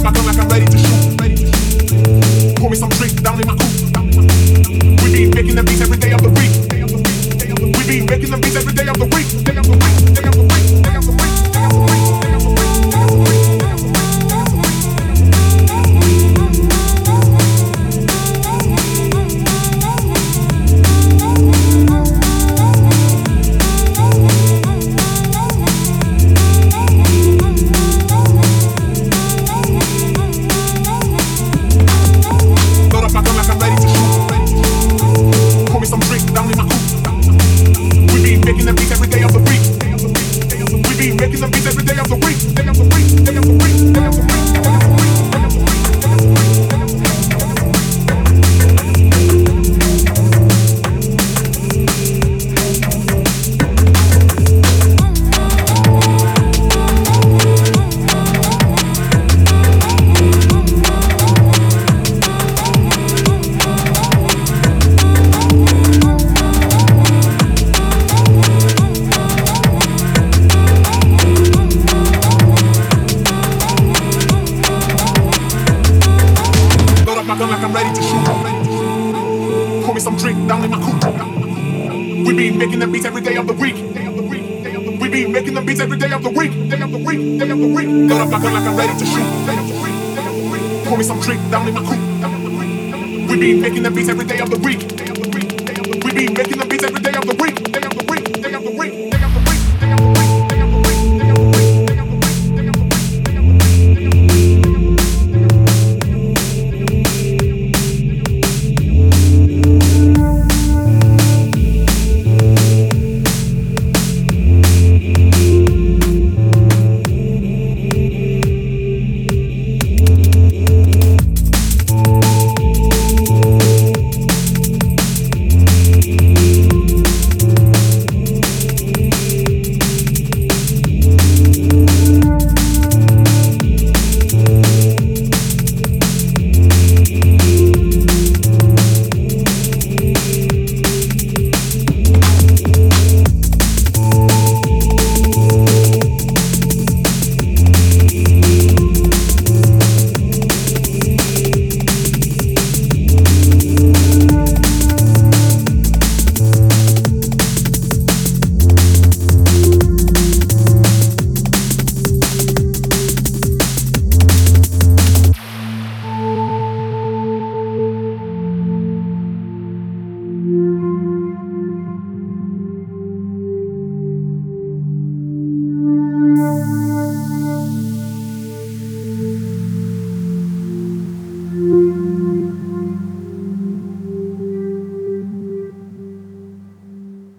up my gun like I'm ready to shoot. Pour me some drink down in my coupe. We be making the beats every day of the week. We be making the beats every. Day of the week, day of the week, My gun like I'm ready to shoot. Pour me some drink down in my coupe. We be making the beats every day of the week. We be making the beats every day of the week. Day of the week, day of the week. Load up my gun like I'm ready to shoot. Pour me some drink down in my coupe. We be making the beats every day of the week. We be making the beats every day of the week.